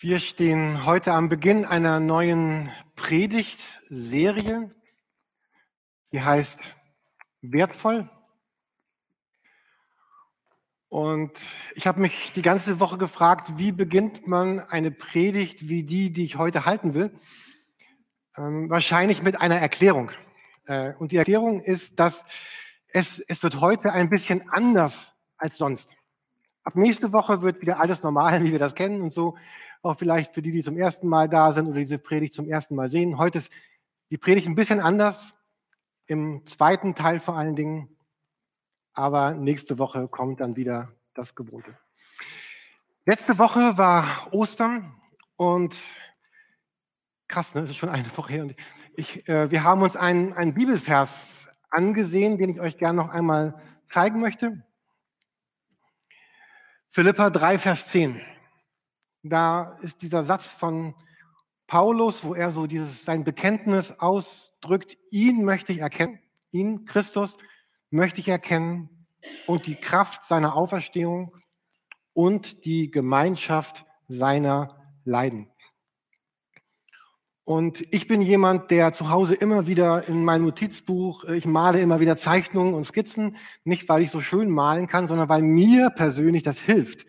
Wir stehen heute am Beginn einer neuen Predigtserie. Die heißt Wertvoll. Und ich habe mich die ganze Woche gefragt, wie beginnt man eine Predigt wie die, die ich heute halten will? Ähm, wahrscheinlich mit einer Erklärung. Äh, und die Erklärung ist, dass es, es wird heute ein bisschen anders als sonst. Ab nächste Woche wird wieder alles normal, wie wir das kennen und so auch vielleicht für die, die zum ersten Mal da sind oder diese Predigt zum ersten Mal sehen. Heute ist die Predigt ein bisschen anders, im zweiten Teil vor allen Dingen, aber nächste Woche kommt dann wieder das Gewohnte. Letzte Woche war Ostern und krass, ne? das ist schon eine Woche her. Und ich, äh, wir haben uns einen, einen Bibelvers angesehen, den ich euch gerne noch einmal zeigen möchte. Philippa 3, Vers 10 da ist dieser Satz von Paulus, wo er so dieses, sein Bekenntnis ausdrückt, ihn möchte ich erkennen, ihn, Christus, möchte ich erkennen und die Kraft seiner Auferstehung und die Gemeinschaft seiner Leiden. Und ich bin jemand, der zu Hause immer wieder in meinem Notizbuch, ich male immer wieder Zeichnungen und Skizzen, nicht weil ich so schön malen kann, sondern weil mir persönlich das hilft,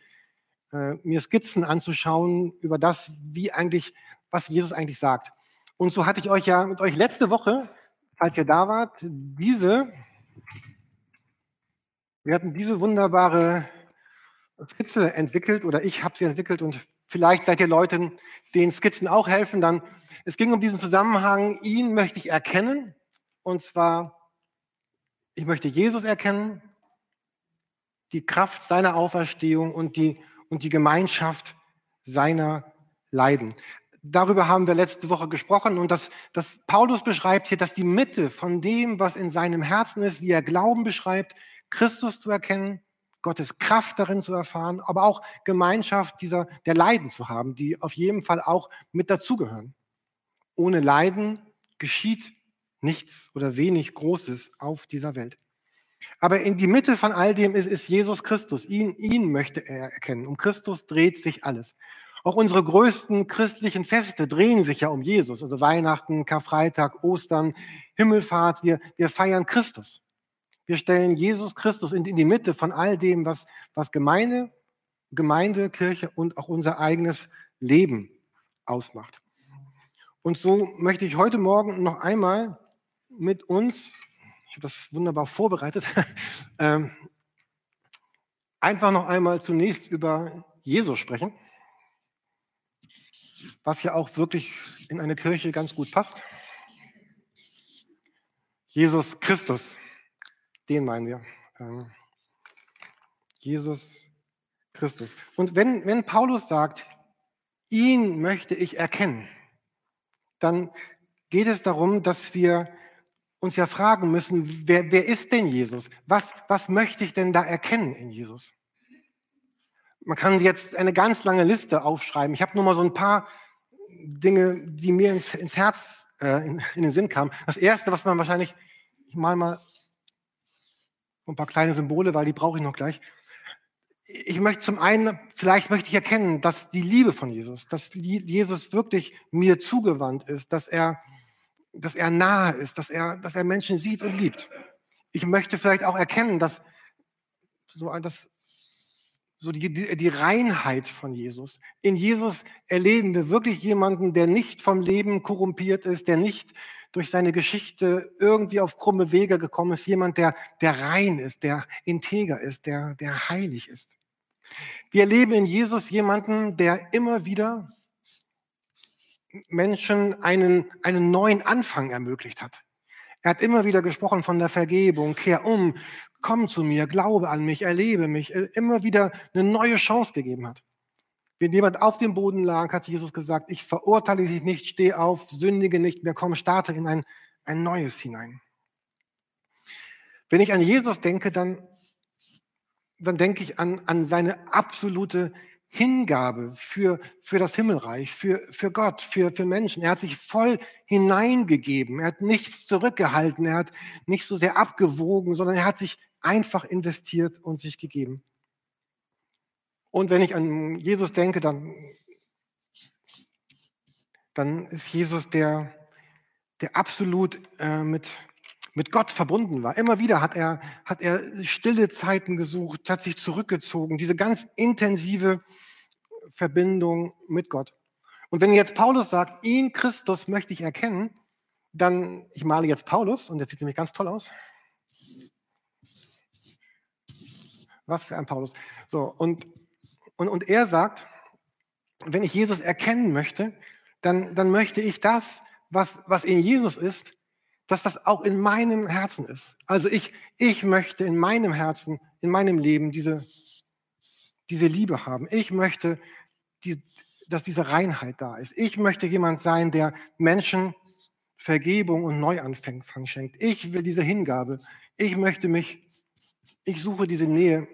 äh, mir Skizzen anzuschauen über das, wie eigentlich, was Jesus eigentlich sagt. Und so hatte ich euch ja mit euch letzte Woche, falls ihr da wart, diese, wir hatten diese wunderbare Skizze entwickelt oder ich habe sie entwickelt und vielleicht seid ihr Leute, denen Skizzen auch helfen. Dann, es ging um diesen Zusammenhang, ihn möchte ich erkennen und zwar, ich möchte Jesus erkennen, die Kraft seiner Auferstehung und die und die Gemeinschaft seiner Leiden. Darüber haben wir letzte Woche gesprochen und das, das Paulus beschreibt hier, dass die Mitte von dem, was in seinem Herzen ist, wie er Glauben beschreibt, Christus zu erkennen, Gottes Kraft darin zu erfahren, aber auch Gemeinschaft dieser, der Leiden zu haben, die auf jeden Fall auch mit dazugehören. Ohne Leiden geschieht nichts oder wenig Großes auf dieser Welt. Aber in die Mitte von all dem ist, ist Jesus Christus. Ihn, ihn möchte er erkennen. Um Christus dreht sich alles. Auch unsere größten christlichen Feste drehen sich ja um Jesus. Also Weihnachten, Karfreitag, Ostern, Himmelfahrt. Wir, wir feiern Christus. Wir stellen Jesus Christus in, in die Mitte von all dem, was, was Gemeinde, Gemeinde, Kirche und auch unser eigenes Leben ausmacht. Und so möchte ich heute Morgen noch einmal mit uns ich habe das wunderbar vorbereitet. ähm, einfach noch einmal zunächst über Jesus sprechen, was ja auch wirklich in eine Kirche ganz gut passt. Jesus Christus, den meinen wir. Ähm, Jesus Christus. Und wenn, wenn Paulus sagt, ihn möchte ich erkennen, dann geht es darum, dass wir uns ja fragen müssen, wer, wer ist denn Jesus? Was, was möchte ich denn da erkennen in Jesus? Man kann jetzt eine ganz lange Liste aufschreiben. Ich habe nur mal so ein paar Dinge, die mir ins, ins Herz, äh, in, in, den Sinn kamen. Das erste, was man wahrscheinlich, ich mal mal ein paar kleine Symbole, weil die brauche ich noch gleich. Ich möchte zum einen, vielleicht möchte ich erkennen, dass die Liebe von Jesus, dass Jesus wirklich mir zugewandt ist, dass er dass er nahe ist, dass er, dass er Menschen sieht und liebt. Ich möchte vielleicht auch erkennen, dass so, dass, so die, die, die Reinheit von Jesus. In Jesus erleben wir wirklich jemanden, der nicht vom Leben korrumpiert ist, der nicht durch seine Geschichte irgendwie auf krumme Wege gekommen ist, jemand, der, der rein ist, der integer ist, der, der heilig ist. Wir erleben in Jesus jemanden, der immer wieder Menschen einen, einen neuen Anfang ermöglicht hat. Er hat immer wieder gesprochen von der Vergebung, kehr um, komm zu mir, glaube an mich, erlebe mich, immer wieder eine neue Chance gegeben hat. Wenn jemand auf dem Boden lag, hat Jesus gesagt, ich verurteile dich nicht, steh auf, sündige nicht mehr, komm, starte in ein, ein neues hinein. Wenn ich an Jesus denke, dann, dann denke ich an, an seine absolute Hingabe für, für das Himmelreich, für, für Gott, für, für Menschen. Er hat sich voll hineingegeben. Er hat nichts zurückgehalten. Er hat nicht so sehr abgewogen, sondern er hat sich einfach investiert und sich gegeben. Und wenn ich an Jesus denke, dann dann ist Jesus der, der absolut äh, mit, mit Gott verbunden war. Immer wieder hat er, hat er stille Zeiten gesucht, hat sich zurückgezogen, diese ganz intensive Verbindung mit Gott. Und wenn jetzt Paulus sagt, ihn Christus möchte ich erkennen, dann, ich male jetzt Paulus und der sieht nämlich ganz toll aus. Was für ein Paulus. So, und, und, und er sagt, wenn ich Jesus erkennen möchte, dann, dann möchte ich das, was, was in Jesus ist, dass das auch in meinem Herzen ist. Also ich, ich möchte in meinem Herzen, in meinem Leben diese, diese Liebe haben. Ich möchte, die, dass diese Reinheit da ist. Ich möchte jemand sein, der Menschen Vergebung und Neuanfang schenkt. Ich will diese Hingabe. Ich möchte mich, ich suche diese Nähe,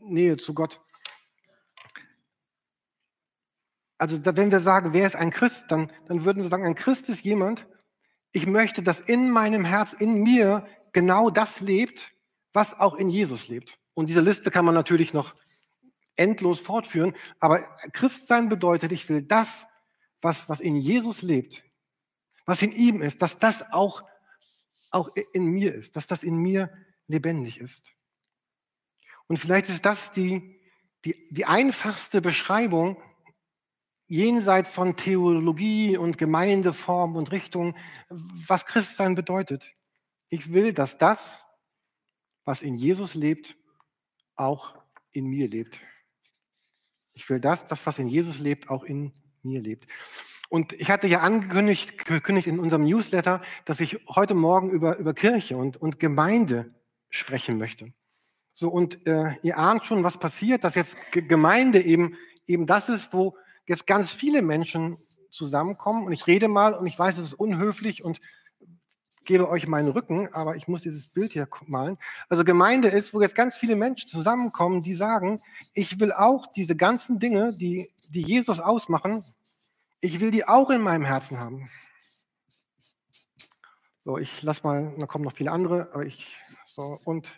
Nähe zu Gott. Also wenn wir sagen, wer ist ein Christ, dann, dann würden wir sagen, ein Christ ist jemand, ich möchte, dass in meinem Herz, in mir genau das lebt, was auch in Jesus lebt. Und diese Liste kann man natürlich noch endlos fortführen, aber Christsein bedeutet, ich will das, was, was in Jesus lebt, was in ihm ist, dass das auch, auch in mir ist, dass das in mir lebendig ist. Und vielleicht ist das die, die, die einfachste Beschreibung jenseits von Theologie und Gemeindeform und Richtung, was Christsein bedeutet. Ich will, dass das, was in Jesus lebt, auch in mir lebt. Ich will das, das, was in Jesus lebt, auch in mir lebt. Und ich hatte ja angekündigt gekündigt in unserem Newsletter, dass ich heute Morgen über, über Kirche und, und Gemeinde sprechen möchte. So, und äh, ihr ahnt schon, was passiert, dass jetzt Gemeinde eben, eben das ist, wo jetzt ganz viele Menschen zusammenkommen und ich rede mal und ich weiß, es ist unhöflich und gebe euch meinen Rücken, aber ich muss dieses Bild hier malen. Also Gemeinde ist, wo jetzt ganz viele Menschen zusammenkommen, die sagen, ich will auch diese ganzen Dinge, die, die Jesus ausmachen, ich will die auch in meinem Herzen haben. So, ich lass mal, da kommen noch viele andere, aber ich, so, und,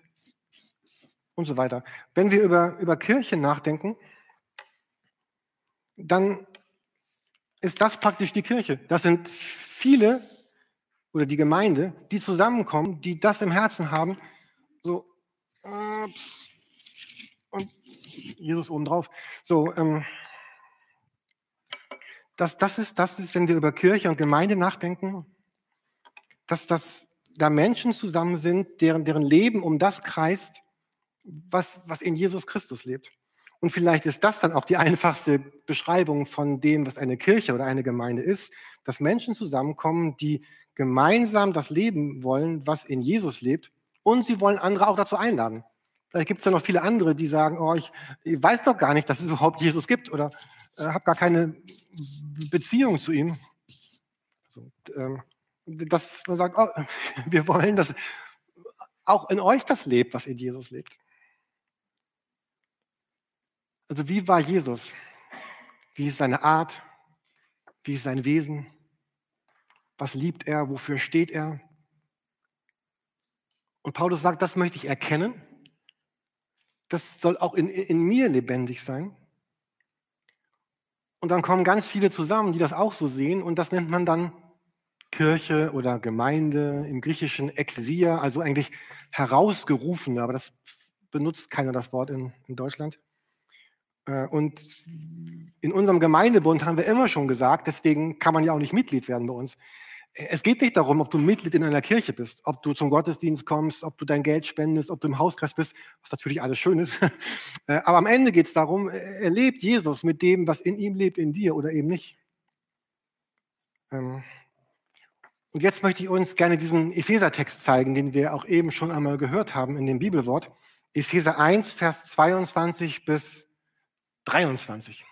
und so weiter. Wenn wir über, über Kirche nachdenken, dann ist das praktisch die Kirche. Das sind viele oder die Gemeinde, die zusammenkommen, die das im Herzen haben, so und Jesus obendrauf. So, ähm, das, das, ist, das ist, wenn wir über Kirche und Gemeinde nachdenken, dass, dass da Menschen zusammen sind, deren, deren Leben um das kreist, was, was in Jesus Christus lebt. Und vielleicht ist das dann auch die einfachste Beschreibung von dem, was eine Kirche oder eine Gemeinde ist, dass Menschen zusammenkommen, die gemeinsam das Leben wollen, was in Jesus lebt, und sie wollen andere auch dazu einladen. Vielleicht gibt es ja noch viele andere, die sagen, oh, ich, ich weiß doch gar nicht, dass es überhaupt Jesus gibt oder äh, habe gar keine Beziehung zu ihm. Also, ähm, dass man sagt, oh, wir wollen, dass auch in euch das lebt, was in Jesus lebt. Also wie war Jesus? Wie ist seine Art? Wie ist sein Wesen? Was liebt er? Wofür steht er? Und Paulus sagt, das möchte ich erkennen. Das soll auch in, in mir lebendig sein. Und dann kommen ganz viele zusammen, die das auch so sehen. Und das nennt man dann Kirche oder Gemeinde, im Griechischen Ekklesia, also eigentlich herausgerufene, aber das benutzt keiner das Wort in, in Deutschland. Äh, und in unserem Gemeindebund haben wir immer schon gesagt, deswegen kann man ja auch nicht Mitglied werden bei uns. Es geht nicht darum, ob du Mitglied in einer Kirche bist, ob du zum Gottesdienst kommst, ob du dein Geld spendest, ob du im Hauskreis bist, was natürlich alles schön ist. Äh, aber am Ende geht es darum, er lebt Jesus mit dem, was in ihm lebt, in dir oder eben nicht. Ähm, und jetzt möchte ich uns gerne diesen Epheser-Text zeigen, den wir auch eben schon einmal gehört haben in dem Bibelwort. Epheser 1, Vers 22 bis 23.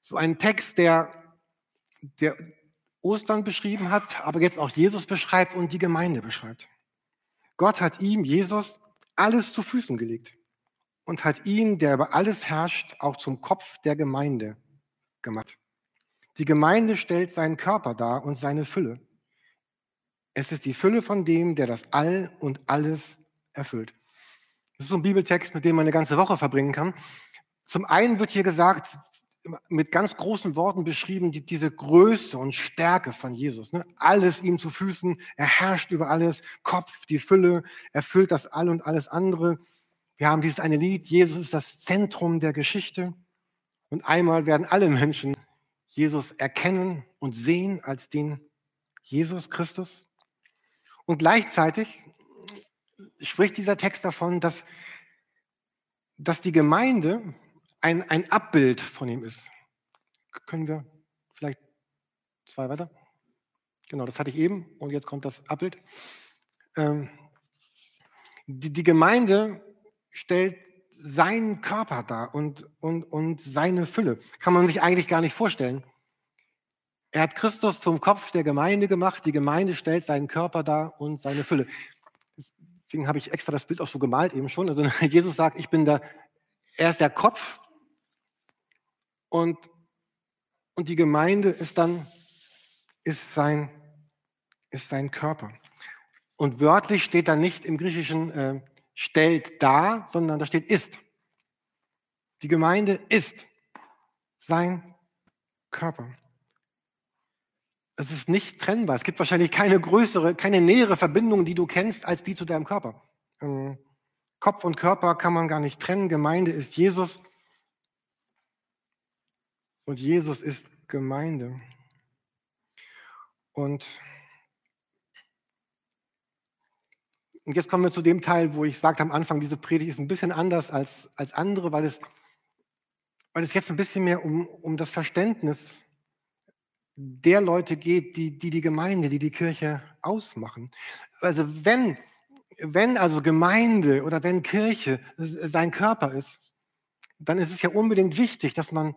So ein Text, der, der Ostern beschrieben hat, aber jetzt auch Jesus beschreibt und die Gemeinde beschreibt. Gott hat ihm, Jesus, alles zu Füßen gelegt und hat ihn, der über alles herrscht, auch zum Kopf der Gemeinde gemacht. Die Gemeinde stellt seinen Körper dar und seine Fülle. Es ist die Fülle von dem, der das All und alles erfüllt. Das ist so ein Bibeltext, mit dem man eine ganze Woche verbringen kann. Zum einen wird hier gesagt, mit ganz großen Worten beschrieben, die, diese Größe und Stärke von Jesus. Ne? Alles ihm zu Füßen, er herrscht über alles, Kopf, die Fülle, erfüllt das All und alles andere. Wir haben dieses eine Lied, Jesus ist das Zentrum der Geschichte. Und einmal werden alle Menschen Jesus erkennen und sehen als den Jesus Christus. Und gleichzeitig spricht dieser Text davon, dass, dass die Gemeinde ein, ein Abbild von ihm ist. Können wir vielleicht zwei weiter? Genau, das hatte ich eben und jetzt kommt das Abbild. Ähm, die, die Gemeinde stellt seinen Körper dar und, und, und seine Fülle. Kann man sich eigentlich gar nicht vorstellen. Er hat Christus zum Kopf der Gemeinde gemacht. Die Gemeinde stellt seinen Körper dar und seine Fülle. Deswegen habe ich extra das Bild auch so gemalt eben schon. Also Jesus sagt, ich bin der, er ist der Kopf und, und die Gemeinde ist dann, ist sein, ist sein Körper. Und wörtlich steht da nicht im Griechischen, äh, stellt da, sondern da steht ist. Die Gemeinde ist sein Körper. Es ist nicht trennbar. Es gibt wahrscheinlich keine größere, keine nähere Verbindung, die du kennst, als die zu deinem Körper. Ähm, Kopf und Körper kann man gar nicht trennen. Gemeinde ist Jesus und Jesus ist Gemeinde. Und Und jetzt kommen wir zu dem Teil, wo ich sagte am Anfang, diese Predigt ist ein bisschen anders als, als andere, weil es, weil es jetzt ein bisschen mehr um, um das Verständnis der Leute geht, die, die die Gemeinde, die die Kirche ausmachen. Also wenn, wenn also Gemeinde oder wenn Kirche sein Körper ist, dann ist es ja unbedingt wichtig, dass man,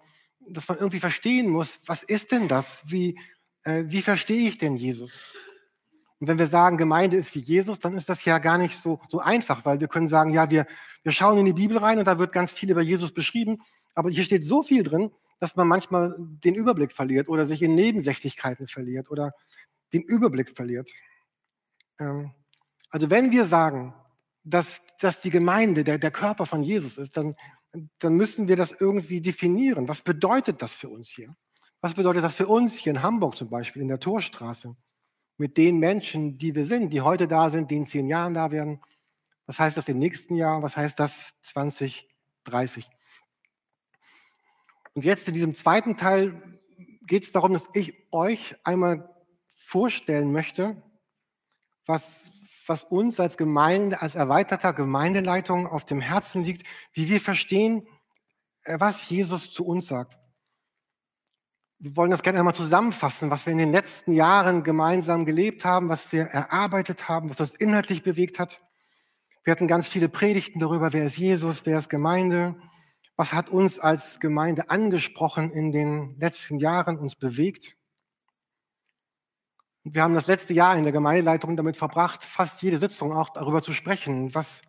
dass man irgendwie verstehen muss, was ist denn das? Wie, äh, wie verstehe ich denn Jesus? Und wenn wir sagen, Gemeinde ist wie Jesus, dann ist das ja gar nicht so, so einfach, weil wir können sagen, ja, wir, wir schauen in die Bibel rein und da wird ganz viel über Jesus beschrieben, aber hier steht so viel drin, dass man manchmal den Überblick verliert oder sich in Nebensächlichkeiten verliert oder den Überblick verliert. Ähm, also wenn wir sagen, dass, dass die Gemeinde der, der Körper von Jesus ist, dann, dann müssen wir das irgendwie definieren. Was bedeutet das für uns hier? Was bedeutet das für uns hier in Hamburg zum Beispiel, in der Torstraße? mit den Menschen, die wir sind, die heute da sind, die in zehn Jahren da werden. Was heißt das im nächsten Jahr? Was heißt das 2030? Und jetzt in diesem zweiten Teil geht es darum, dass ich euch einmal vorstellen möchte, was, was uns als Gemeinde, als erweiterter Gemeindeleitung auf dem Herzen liegt, wie wir verstehen, äh, was Jesus zu uns sagt wir wollen das gerne einmal zusammenfassen, was wir in den letzten Jahren gemeinsam gelebt haben, was wir erarbeitet haben, was uns inhaltlich bewegt hat. Wir hatten ganz viele Predigten darüber, wer ist Jesus, wer ist Gemeinde, was hat uns als Gemeinde angesprochen in den letzten Jahren, uns bewegt. Wir haben das letzte Jahr in der Gemeindeleitung damit verbracht, fast jede Sitzung auch darüber zu sprechen, was,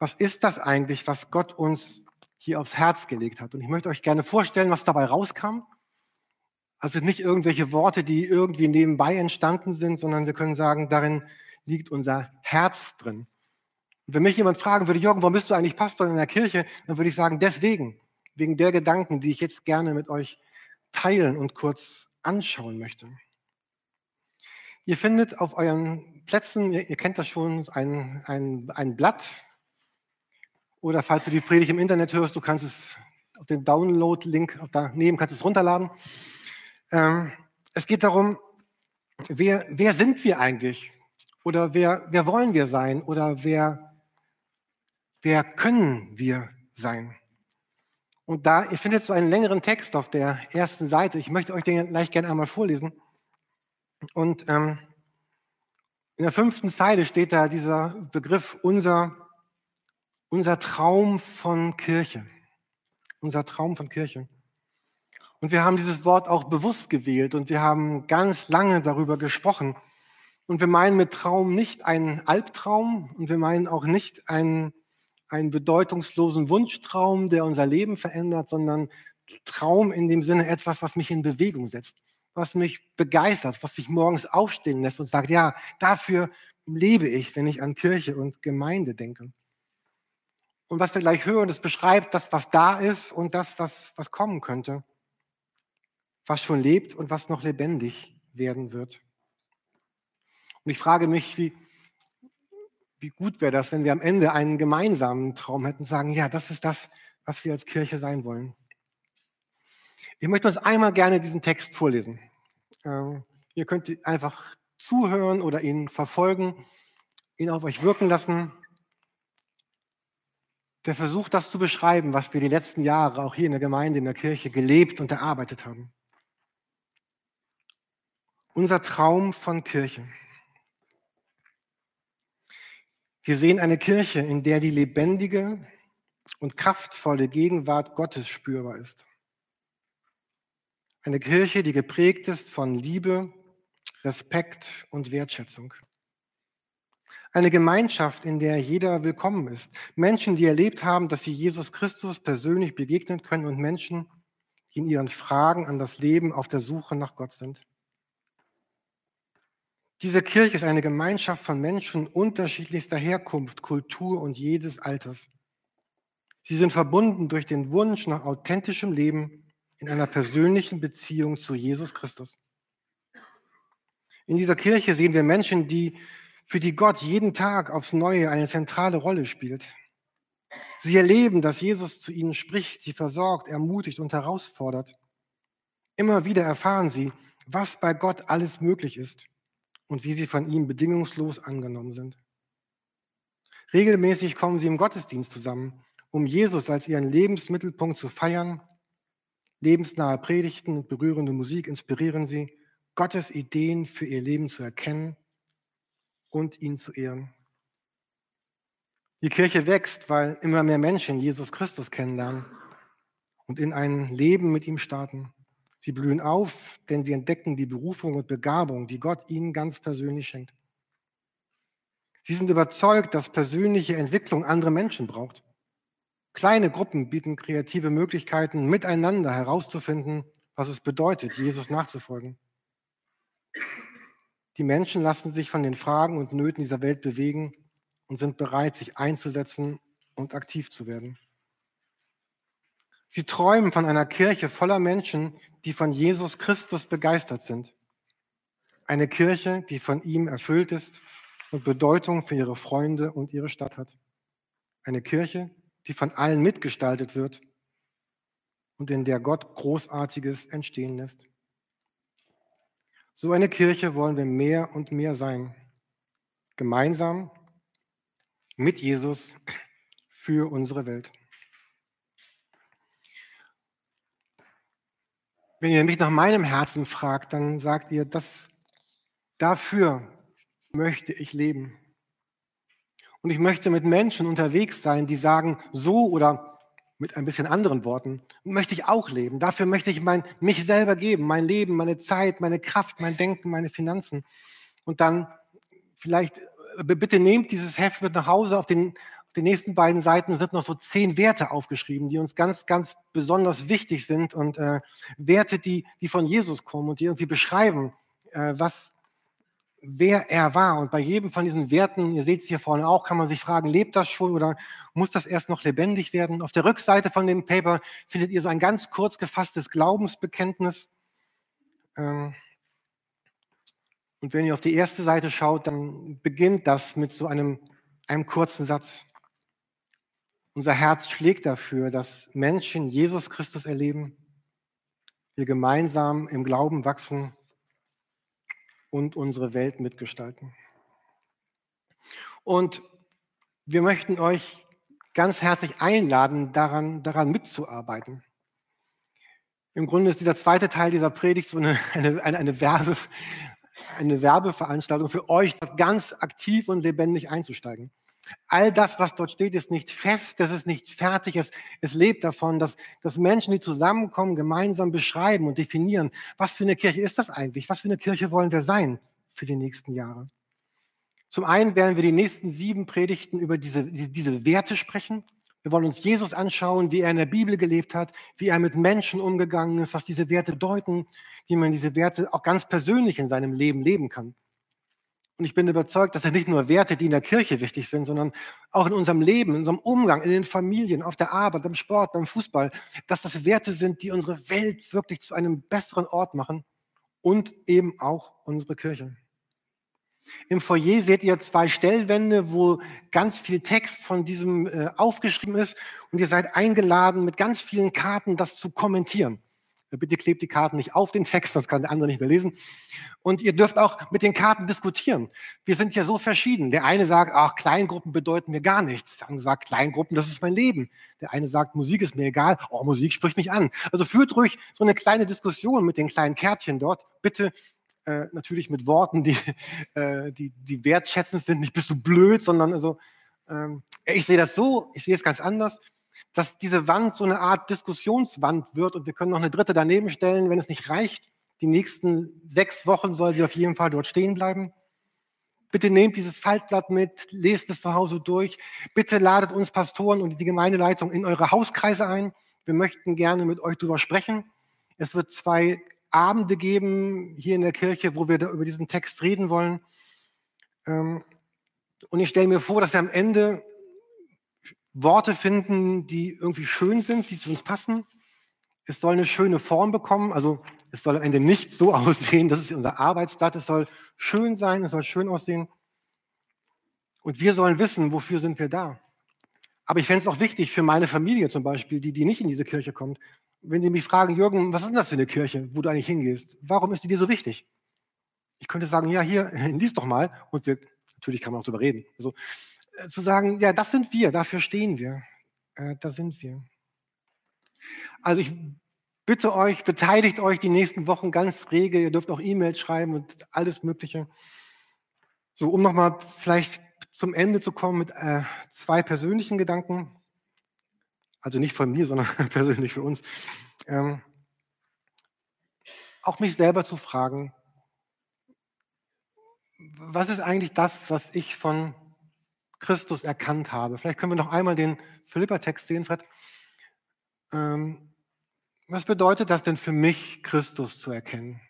was ist das eigentlich, was Gott uns hier aufs Herz gelegt hat. Und ich möchte euch gerne vorstellen, was dabei rauskam also nicht irgendwelche Worte, die irgendwie nebenbei entstanden sind, sondern wir können sagen, darin liegt unser Herz drin. Und wenn mich jemand fragen würde, Jürgen, warum bist du eigentlich Pastor in der Kirche? Dann würde ich sagen, deswegen, wegen der Gedanken, die ich jetzt gerne mit euch teilen und kurz anschauen möchte. Ihr findet auf euren Plätzen, ihr, ihr kennt das schon, ein, ein, ein Blatt. Oder falls du die Predigt im Internet hörst, du kannst es auf den Download-Link daneben, kannst es runterladen. Ähm, es geht darum, wer, wer sind wir eigentlich? Oder wer, wer wollen wir sein? Oder wer, wer können wir sein? Und da, ihr findet so einen längeren Text auf der ersten Seite. Ich möchte euch den gleich gerne einmal vorlesen. Und ähm, in der fünften Zeile steht da dieser Begriff unser, unser Traum von Kirche. Unser Traum von Kirche. Und wir haben dieses Wort auch bewusst gewählt und wir haben ganz lange darüber gesprochen. Und wir meinen mit Traum nicht einen Albtraum und wir meinen auch nicht einen, einen bedeutungslosen Wunschtraum, der unser Leben verändert, sondern Traum in dem Sinne etwas, was mich in Bewegung setzt, was mich begeistert, was mich morgens aufstehen lässt und sagt, ja, dafür lebe ich, wenn ich an Kirche und Gemeinde denke. Und was wir gleich hören, das beschreibt das, was da ist und das, was, was kommen könnte. was schon lebt und was noch lebendig werden wird. Und ich frage mich, wie, wie gut wäre das, wenn wir am Ende einen gemeinsamen Traum hätten, sagen, ja, das ist das, was wir als Kirche sein wollen. Ich möchte uns einmal gerne diesen Text vorlesen. Ähm, ihr könnt einfach zuhören oder ihn verfolgen, ihn auf euch wirken lassen. Der versucht, das zu beschreiben, was wir die letzten Jahre auch hier in der Gemeinde, in der Kirche gelebt und erarbeitet haben. Unser Traum von Kirche. Wir sehen eine Kirche, in der die lebendige und kraftvolle Gegenwart Gottes spürbar ist. Eine Kirche, die geprägt ist von Liebe, Respekt und Wertschätzung. Eine Gemeinschaft, in der jeder willkommen ist. Menschen, die erlebt haben, dass sie Jesus Christus persönlich begegnen können und Menschen, die in ihren Fragen an das Leben auf der Suche nach Gott sind. Diese Kirche ist eine Gemeinschaft von Menschen unterschiedlichster Herkunft, Kultur und jedes Alters. Sie sind verbunden durch den Wunsch nach authentischem Leben in einer persönlichen Beziehung zu Jesus Christus. In dieser Kirche sehen wir Menschen, die, für die Gott jeden Tag aufs Neue eine zentrale Rolle spielt. Sie erleben, dass Jesus zu ihnen spricht, sie versorgt, ermutigt und herausfordert. Immer wieder erfahren sie, was bei Gott alles möglich ist und wie sie von ihm bedingungslos angenommen sind. Regelmäßig kommen sie im Gottesdienst zusammen, um Jesus als ihren Lebensmittelpunkt zu feiern. Lebensnahe Predigten und berührende Musik inspirieren sie, Gottes Ideen für ihr Leben zu erkennen und ihn zu ehren. Die Kirche wächst, weil immer mehr Menschen Jesus Christus kennenlernen und in ein Leben mit ihm starten. Sie blühen auf, denn sie entdecken die Berufung und Begabung, die Gott ihnen ganz persönlich schenkt. Sie sind überzeugt, dass persönliche Entwicklung andere Menschen braucht. Kleine Gruppen bieten kreative Möglichkeiten, miteinander herauszufinden, was es bedeutet, Jesus nachzufolgen. Die Menschen lassen sich von den Fragen und Nöten dieser Welt bewegen und sind bereit, sich einzusetzen und aktiv zu werden. Sie träumen von einer Kirche voller Menschen, die von Jesus Christus begeistert sind. Eine Kirche, die von ihm erfüllt ist und Bedeutung für ihre Freunde und ihre Stadt hat. Eine Kirche, die von allen mitgestaltet wird und in der Gott Großartiges entstehen lässt. So eine Kirche wollen wir mehr und mehr sein. Gemeinsam mit Jesus für unsere Welt. Wenn ihr mich nach meinem Herzen fragt, dann sagt ihr, das, dafür möchte ich leben. Und ich möchte mit Menschen unterwegs sein, die sagen, so oder mit ein bisschen anderen Worten, möchte ich auch leben. Dafür möchte ich mein, mich selber geben, mein Leben, meine Zeit, meine Kraft, mein Denken, meine Finanzen. Und dann vielleicht, äh, bitte nehmt dieses Heft mit nach Hause auf den, den nächsten beiden Seiten sind noch so zehn Werte aufgeschrieben, die uns ganz, ganz besonders wichtig sind und äh, Werte, die, die von Jesus kommen und die irgendwie beschreiben, äh, was, wer er war. Und bei jedem von diesen Werten, ihr seht es hier vorne auch, kann man sich fragen, lebt das schon oder muss das erst noch lebendig werden? Auf der Rückseite von dem Paper findet ihr so ein ganz kurz gefasstes Glaubensbekenntnis. Ähm, und wenn ihr auf die erste Seite schaut, dann beginnt das mit so einem, einem kurzen Satz. Unser Herz schlägt dafür, dass Menschen Jesus Christus erleben, wir gemeinsam im Glauben wachsen und unsere Welt mitgestalten. Und wir möchten euch ganz herzlich einladen, daran, daran mitzuarbeiten. Im Grunde ist dieser zweite Teil dieser Predigt so eine, eine, eine, Werbe, eine Werbeveranstaltung für euch, ganz aktiv und lebendig einzusteigen. All das, was dort steht, ist nicht fest, das ist nicht fertig, es, es lebt davon, dass, dass Menschen, die zusammenkommen, gemeinsam beschreiben und definieren, was für eine Kirche ist das eigentlich, was für eine Kirche wollen wir sein für die nächsten Jahre. Zum einen werden wir die nächsten sieben Predigten über diese, diese Werte sprechen. Wir wollen uns Jesus anschauen, wie er in der Bibel gelebt hat, wie er mit Menschen umgegangen ist, was diese Werte deuten, wie man diese Werte auch ganz persönlich in seinem Leben leben kann. Und ich bin überzeugt, dass das nicht nur Werte, die in der Kirche wichtig sind, sondern auch in unserem Leben, in unserem Umgang, in den Familien, auf der Arbeit, beim Sport, beim Fußball, dass das Werte sind, die unsere Welt wirklich zu einem besseren Ort machen und eben auch unsere Kirche. Im Foyer seht ihr zwei Stellwände, wo ganz viel Text von diesem äh, aufgeschrieben ist und ihr seid eingeladen, mit ganz vielen Karten das zu kommentieren. Bitte klebt die Karten nicht auf den Text, sonst kann der andere nicht mehr lesen. Und ihr dürft auch mit den Karten diskutieren. Wir sind ja so verschieden. Der eine sagt, ach, Kleingruppen bedeuten mir gar nichts. Der andere sagt, Kleingruppen, das ist mein Leben. Der eine sagt, Musik ist mir egal. Oh, Musik spricht mich an. Also führt ruhig so eine kleine Diskussion mit den kleinen Kärtchen dort. Bitte äh, natürlich mit Worten, die, äh, die, die wertschätzend sind. Nicht bist du blöd, sondern also, ähm, ich sehe das so, ich sehe es ganz anders dass diese Wand so eine Art Diskussionswand wird und wir können noch eine dritte daneben stellen, wenn es nicht reicht. Die nächsten sechs Wochen soll sie auf jeden Fall dort stehen bleiben. Bitte nehmt dieses Faltblatt mit, lest es zu Hause durch. Bitte ladet uns Pastoren und die Gemeindeleitung in eure Hauskreise ein. Wir möchten gerne mit euch darüber sprechen. Es wird zwei Abende geben hier in der Kirche, wo wir über diesen Text reden wollen. Ähm, und ich stelle mir vor, dass wir am Ende Worte finden, die irgendwie schön sind, die zu uns passen. Es soll eine schöne Form bekommen. Also es soll am Ende nicht so aussehen, das ist unser Arbeitsblatt. Es soll schön sein, es soll schön aussehen. Und wir sollen wissen, wofür sind wir da. Aber ich fände es auch wichtig für meine Familie zum Beispiel, die, die nicht in diese Kirche kommt, wenn sie mich fragen, Jürgen, was ist denn das für eine Kirche, wo du eigentlich hingehst? Warum ist die dir so wichtig? Ich könnte sagen, ja, hier, lies doch mal. Und wir, natürlich kann man auch darüber reden. Also, zu sagen, ja, das sind wir, dafür stehen wir, äh, da sind wir. Also ich bitte euch, beteiligt euch die nächsten Wochen ganz rege, ihr dürft auch E-Mails schreiben und alles Mögliche. So, um nochmal vielleicht zum Ende zu kommen mit äh, zwei persönlichen Gedanken, also nicht von mir, sondern persönlich für uns. Ähm, auch mich selber zu fragen, was ist eigentlich das, was ich von Christus erkannt habe. Vielleicht können wir noch einmal den Philippa-Text sehen, Fred. Ähm, was bedeutet das denn für mich, Christus zu erkennen?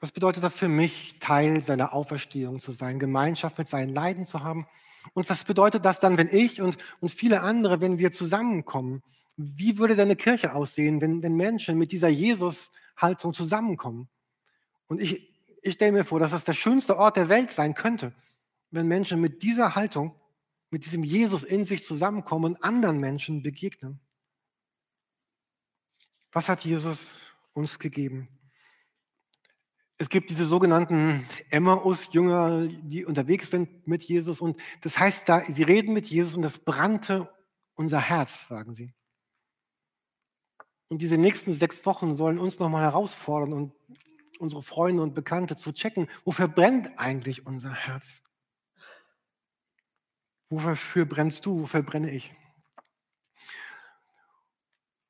Was bedeutet das für mich, Teil seiner Auferstehung zu sein, Gemeinschaft mit seinen Leiden zu haben? Und was bedeutet das dann, wenn ich und, und viele andere, wenn wir zusammenkommen? Wie würde deine Kirche aussehen, wenn, wenn Menschen mit dieser Jesus-Haltung zusammenkommen? Und ich, ich stelle mir vor, dass das der schönste Ort der Welt sein könnte, wenn Menschen mit dieser Haltung, mit diesem Jesus in sich zusammenkommen und anderen Menschen begegnen. Was hat Jesus uns gegeben? Es gibt diese sogenannten Emmaus-Jünger, die unterwegs sind mit Jesus und das heißt da, sie reden mit Jesus und das brannte unser Herz, sagen sie. Und diese nächsten sechs Wochen sollen uns nochmal herausfordern und unsere Freunde und Bekannte zu checken, wofür brennt eigentlich unser Herz? Wofür brennst du? Wofür brenne ich?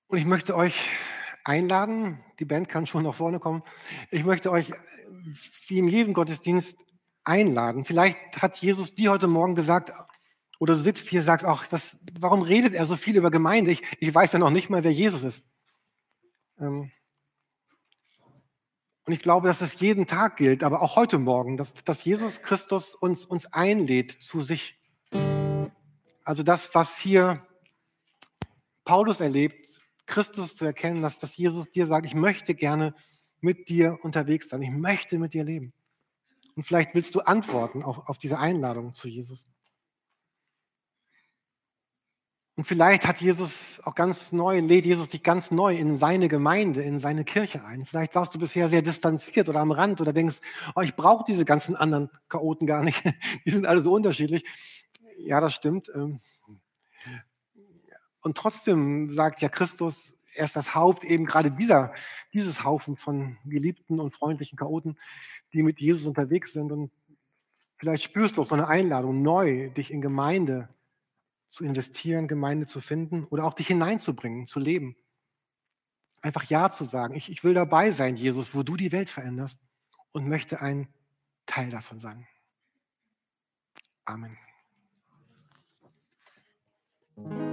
Und ich möchte euch einladen, die Band kann schon nach vorne kommen, ich möchte euch wie in jedem Gottesdienst einladen. Vielleicht hat Jesus dir heute Morgen gesagt, oder du sitzt hier und sagst, ach, das, warum redet er so viel über Gemeinde? Ich, ich weiß ja noch nicht mal, wer Jesus ist. Ähm, und ich glaube, dass es jeden Tag gilt, aber auch heute Morgen, dass, dass Jesus Christus uns, uns einlädt zu sich also das, was hier Paulus erlebt, Christus zu erkennen, dass, dass Jesus dir sagt, ich möchte gerne mit dir unterwegs sein, ich möchte mit dir leben. Und vielleicht willst du antworten auf, auf diese Einladung zu Jesus. Und vielleicht hat Jesus auch ganz neu, lädt Jesus dich ganz neu in seine Gemeinde, in seine Kirche ein. Vielleicht warst du bisher sehr distanziert oder am Rand oder denkst, oh, ich brauche diese ganzen anderen Chaoten gar nicht. Die sind alle so unterschiedlich. Ja, das stimmt. Ähm. Und trotzdem sagt ja Christus, er ist das Haupt eben gerade dieser, dieses Haufen von geliebten und freundlichen Chaoten, die mit Jesus unterwegs sind. Und vielleicht spürst du auch so eine Einladung, neu dich in Gemeinde zu investieren, Gemeinde zu finden oder auch dich hineinzubringen, zu leben. Einfach Ja zu sagen. Ich, ich will dabei sein, Jesus, wo du die Welt veränderst und möchte ein Teil davon sein. Amen. Thank you.